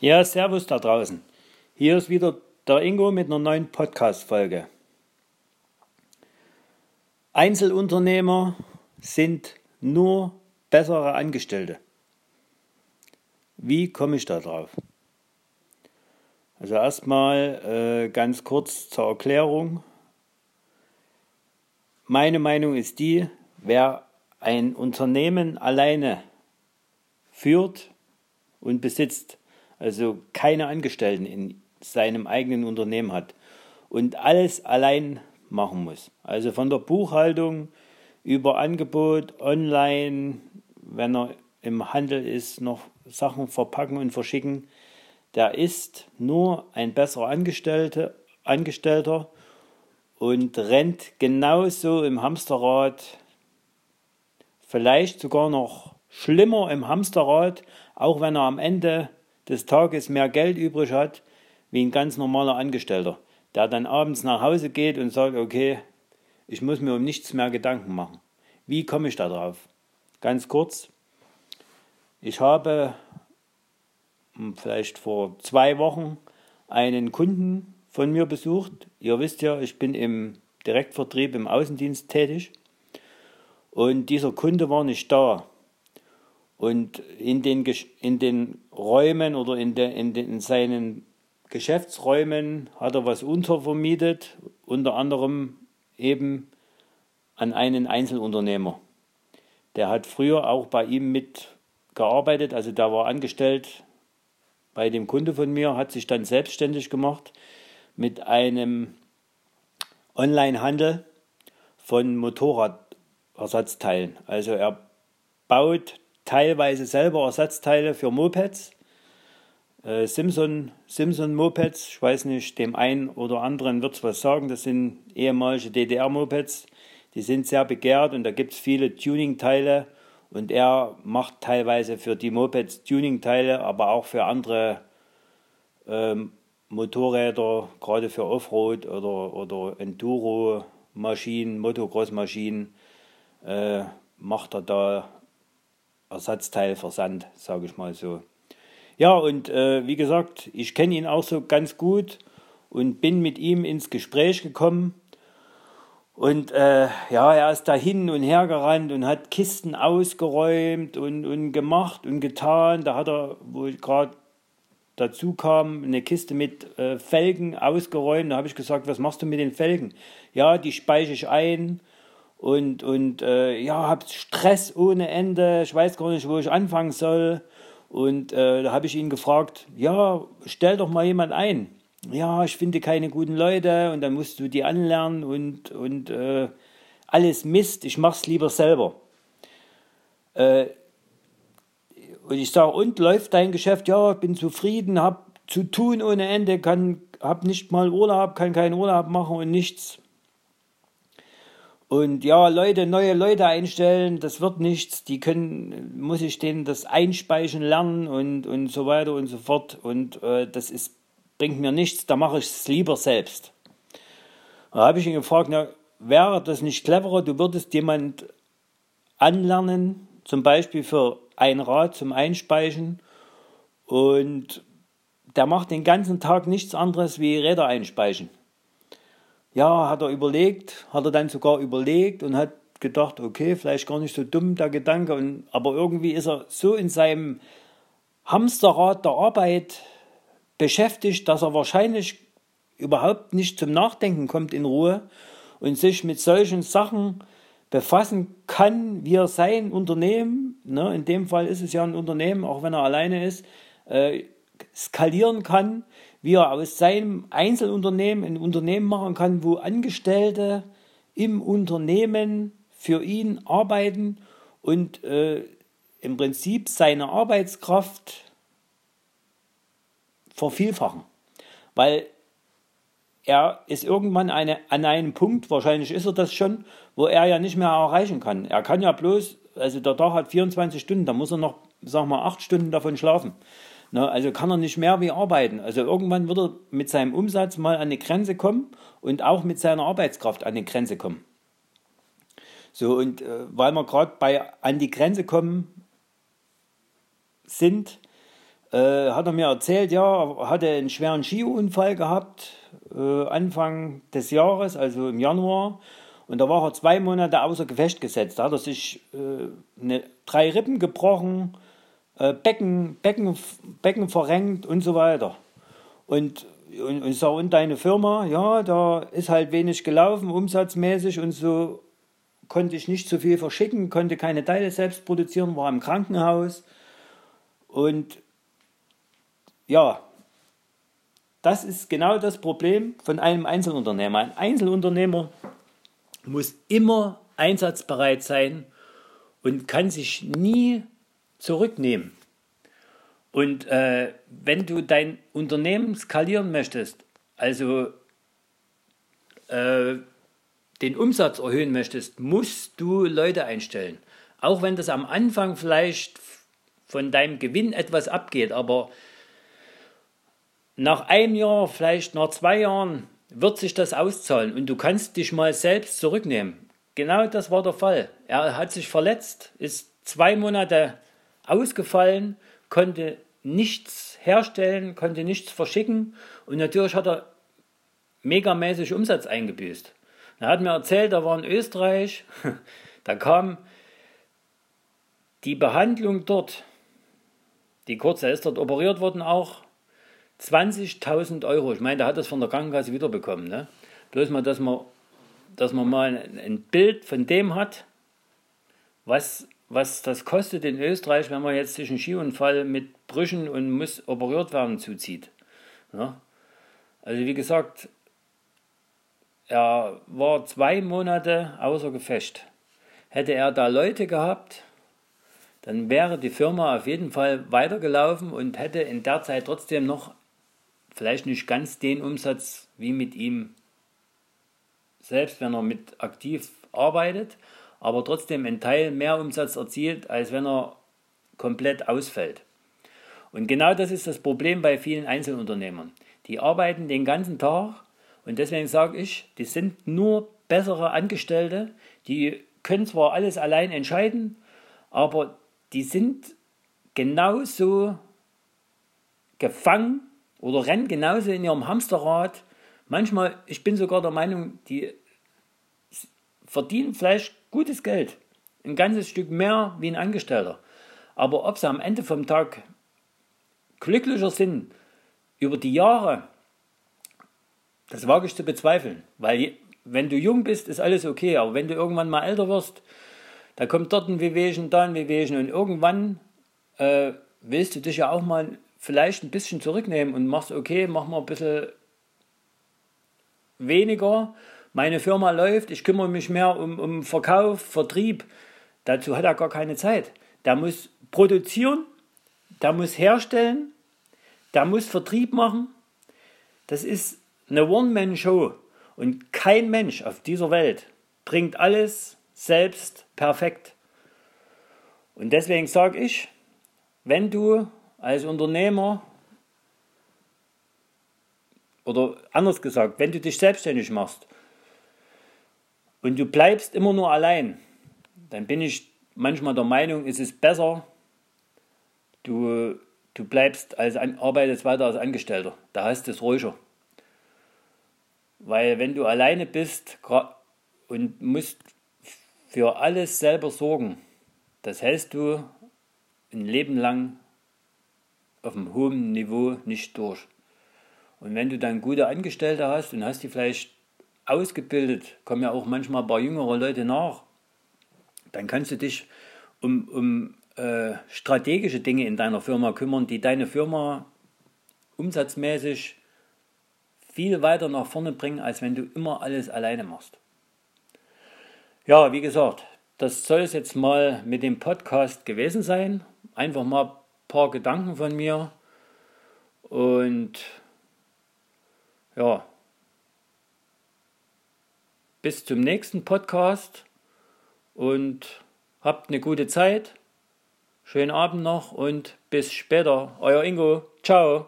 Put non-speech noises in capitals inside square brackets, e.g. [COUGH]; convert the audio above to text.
Ja, servus da draußen. Hier ist wieder der Ingo mit einer neuen Podcast-Folge. Einzelunternehmer sind nur bessere Angestellte. Wie komme ich da drauf? Also erstmal äh, ganz kurz zur Erklärung. Meine Meinung ist die, wer ein Unternehmen alleine führt und besitzt, also keine Angestellten in seinem eigenen Unternehmen hat und alles allein machen muss. Also von der Buchhaltung über Angebot, online, wenn er im Handel ist, noch Sachen verpacken und verschicken. Der ist nur ein besserer Angestellte, Angestellter und rennt genauso im Hamsterrad, vielleicht sogar noch schlimmer im Hamsterrad, auch wenn er am Ende des Tages mehr Geld übrig hat, wie ein ganz normaler Angestellter, der dann abends nach Hause geht und sagt, okay, ich muss mir um nichts mehr Gedanken machen. Wie komme ich da drauf? Ganz kurz, ich habe hm, vielleicht vor zwei Wochen einen Kunden von mir besucht. Ihr wisst ja, ich bin im Direktvertrieb im Außendienst tätig und dieser Kunde war nicht da. Und in den, in den Räumen oder in, de, in, de, in seinen Geschäftsräumen hat er was untervermietet, unter anderem eben an einen Einzelunternehmer. Der hat früher auch bei ihm mitgearbeitet, also der war angestellt bei dem Kunde von mir, hat sich dann selbstständig gemacht mit einem Online-Handel von Motorradersatzteilen. Also er baut teilweise selber Ersatzteile für Mopeds. Äh, Simpson, Simpson Mopeds, ich weiß nicht, dem einen oder anderen wird es was sagen, das sind ehemalige DDR-Mopeds, die sind sehr begehrt und da gibt es viele Tuning-Teile. Und er macht teilweise für die Mopeds Tuning-Teile, aber auch für andere ähm, Motorräder, gerade für Offroad oder, oder Enduro-Maschinen, Motocross-Maschinen, äh, macht er da Ersatzteilversand, sage ich mal so. Ja, und äh, wie gesagt, ich kenne ihn auch so ganz gut und bin mit ihm ins Gespräch gekommen. Und äh, ja, er ist da hin und her gerannt und hat Kisten ausgeräumt und, und gemacht und getan. Da hat er, wo ich gerade dazu kam, eine Kiste mit äh, Felgen ausgeräumt. Da habe ich gesagt, was machst du mit den Felgen? Ja, die speichere ich ein und, und äh, ja, habe Stress ohne Ende, ich weiß gar nicht, wo ich anfangen soll. Und äh, da habe ich ihn gefragt, ja, stell doch mal jemand ein. Ja, ich finde keine guten Leute und dann musst du die anlernen und, und äh, alles Mist, ich mach's lieber selber. Äh, und ich sage, und läuft dein Geschäft? Ja, bin zufrieden, hab zu tun ohne Ende, kann, hab nicht mal Urlaub, kann keinen Urlaub machen und nichts. Und ja, Leute, neue Leute einstellen, das wird nichts. Die können, muss ich denen das einspeichen lernen und, und so weiter und so fort. Und äh, das ist, bringt mir nichts, da mache ich es lieber selbst. Da habe ich ihn gefragt, na, wäre das nicht cleverer, du würdest jemand anlernen, zum Beispiel für ein Rad zum Einspeichen und der macht den ganzen Tag nichts anderes wie Räder einspeichen. Ja, hat er überlegt, hat er dann sogar überlegt und hat gedacht, okay, vielleicht gar nicht so dumm der Gedanke, und, aber irgendwie ist er so in seinem Hamsterrad der Arbeit beschäftigt, dass er wahrscheinlich überhaupt nicht zum Nachdenken kommt in Ruhe und sich mit solchen Sachen befassen kann, wie er sein Unternehmen, ne, in dem Fall ist es ja ein Unternehmen, auch wenn er alleine ist, äh, skalieren kann, wie er aus seinem Einzelunternehmen ein Unternehmen machen kann, wo Angestellte im Unternehmen für ihn arbeiten und äh, im Prinzip seine Arbeitskraft vervielfachen. Weil er ist irgendwann eine, an einem Punkt, wahrscheinlich ist er das schon, wo er ja nicht mehr erreichen kann. Er kann ja bloß, also der Tag hat 24 Stunden, da muss er noch, sagen wir, 8 Stunden davon schlafen. Na, also kann er nicht mehr wie arbeiten. Also irgendwann wird er mit seinem Umsatz mal an die Grenze kommen und auch mit seiner Arbeitskraft an die Grenze kommen. So, und äh, weil wir gerade bei an die Grenze kommen sind, äh, hat er mir erzählt, ja, er hatte einen schweren Skiunfall gehabt, äh, Anfang des Jahres, also im Januar. Und da war er zwei Monate außer Gefecht gesetzt. Da hat er sich äh, eine, drei Rippen gebrochen, äh, Becken, Becken, Becken verrenkt und so weiter. Und, und, und ich sage, und deine Firma, ja, da ist halt wenig gelaufen, umsatzmäßig und so konnte ich nicht so viel verschicken, konnte keine Teile selbst produzieren, war im Krankenhaus. Und ja, das ist genau das Problem von einem Einzelunternehmer. Ein Einzelunternehmer muss immer einsatzbereit sein und kann sich nie zurücknehmen. Und äh, wenn du dein Unternehmen skalieren möchtest, also äh, den Umsatz erhöhen möchtest, musst du Leute einstellen. Auch wenn das am Anfang vielleicht von deinem Gewinn etwas abgeht, aber nach einem Jahr, vielleicht nach zwei Jahren, wird sich das auszahlen und du kannst dich mal selbst zurücknehmen. Genau das war der Fall. Er hat sich verletzt, ist zwei Monate ausgefallen, konnte nichts herstellen, konnte nichts verschicken und natürlich hat er megamäßig Umsatz eingebüßt. Er hat mir erzählt, er war in Österreich, [LAUGHS] da kam die Behandlung dort, die kurze ist dort operiert worden auch, 20.000 Euro. Ich meine, der hat das von der Krankenkasse wiederbekommen. Ne? Bloß mal, dass man, dass man mal ein Bild von dem hat, was, was das kostet in Österreich, wenn man jetzt sich einen Skiunfall mit Brüchen und muss operiert werden zuzieht. Ja? Also wie gesagt, er war zwei Monate außer Gefecht. Hätte er da Leute gehabt, dann wäre die Firma auf jeden Fall weitergelaufen und hätte in der Zeit trotzdem noch vielleicht nicht ganz den Umsatz wie mit ihm selbst, wenn er mit aktiv arbeitet, aber trotzdem einen Teil mehr Umsatz erzielt, als wenn er komplett ausfällt. Und genau das ist das Problem bei vielen Einzelunternehmern. Die arbeiten den ganzen Tag und deswegen sage ich, die sind nur bessere Angestellte, die können zwar alles allein entscheiden, aber die sind genauso gefangen oder rennen genauso in ihrem Hamsterrad. Manchmal, ich bin sogar der Meinung, die verdienen vielleicht gutes Geld. Ein ganzes Stück mehr wie ein Angestellter. Aber ob sie am Ende vom Tag glücklicher sind über die Jahre, das wage ich zu bezweifeln. Weil wenn du jung bist, ist alles okay. Aber wenn du irgendwann mal älter wirst, da kommt dort ein Wehwehchen, da ein Wehwehchen. Und irgendwann äh, willst du dich ja auch mal vielleicht ein bisschen zurücknehmen und machst, okay, mach mal ein bisschen weniger. Meine Firma läuft, ich kümmere mich mehr um, um Verkauf, Vertrieb. Dazu hat er gar keine Zeit. Der muss produzieren, der muss herstellen, der muss Vertrieb machen. Das ist eine One-Man-Show. Und kein Mensch auf dieser Welt bringt alles selbst perfekt. Und deswegen sage ich, wenn du als Unternehmer oder anders gesagt, wenn du dich selbstständig machst und du bleibst immer nur allein, dann bin ich manchmal der Meinung, ist es besser, du, du bleibst als arbeitest weiter als Angestellter. Da hast du es ruhiger. Weil wenn du alleine bist und musst für alles selber sorgen, das hältst du ein Leben lang auf einem hohen Niveau nicht durch. Und wenn du dann gute Angestellte hast und hast die vielleicht ausgebildet, kommen ja auch manchmal ein paar jüngere Leute nach, dann kannst du dich um, um äh, strategische Dinge in deiner Firma kümmern, die deine Firma umsatzmäßig viel weiter nach vorne bringen, als wenn du immer alles alleine machst. Ja, wie gesagt, das soll es jetzt mal mit dem Podcast gewesen sein. Einfach mal paar Gedanken von mir und ja, bis zum nächsten Podcast und habt eine gute Zeit. Schönen Abend noch und bis später. Euer Ingo. Ciao.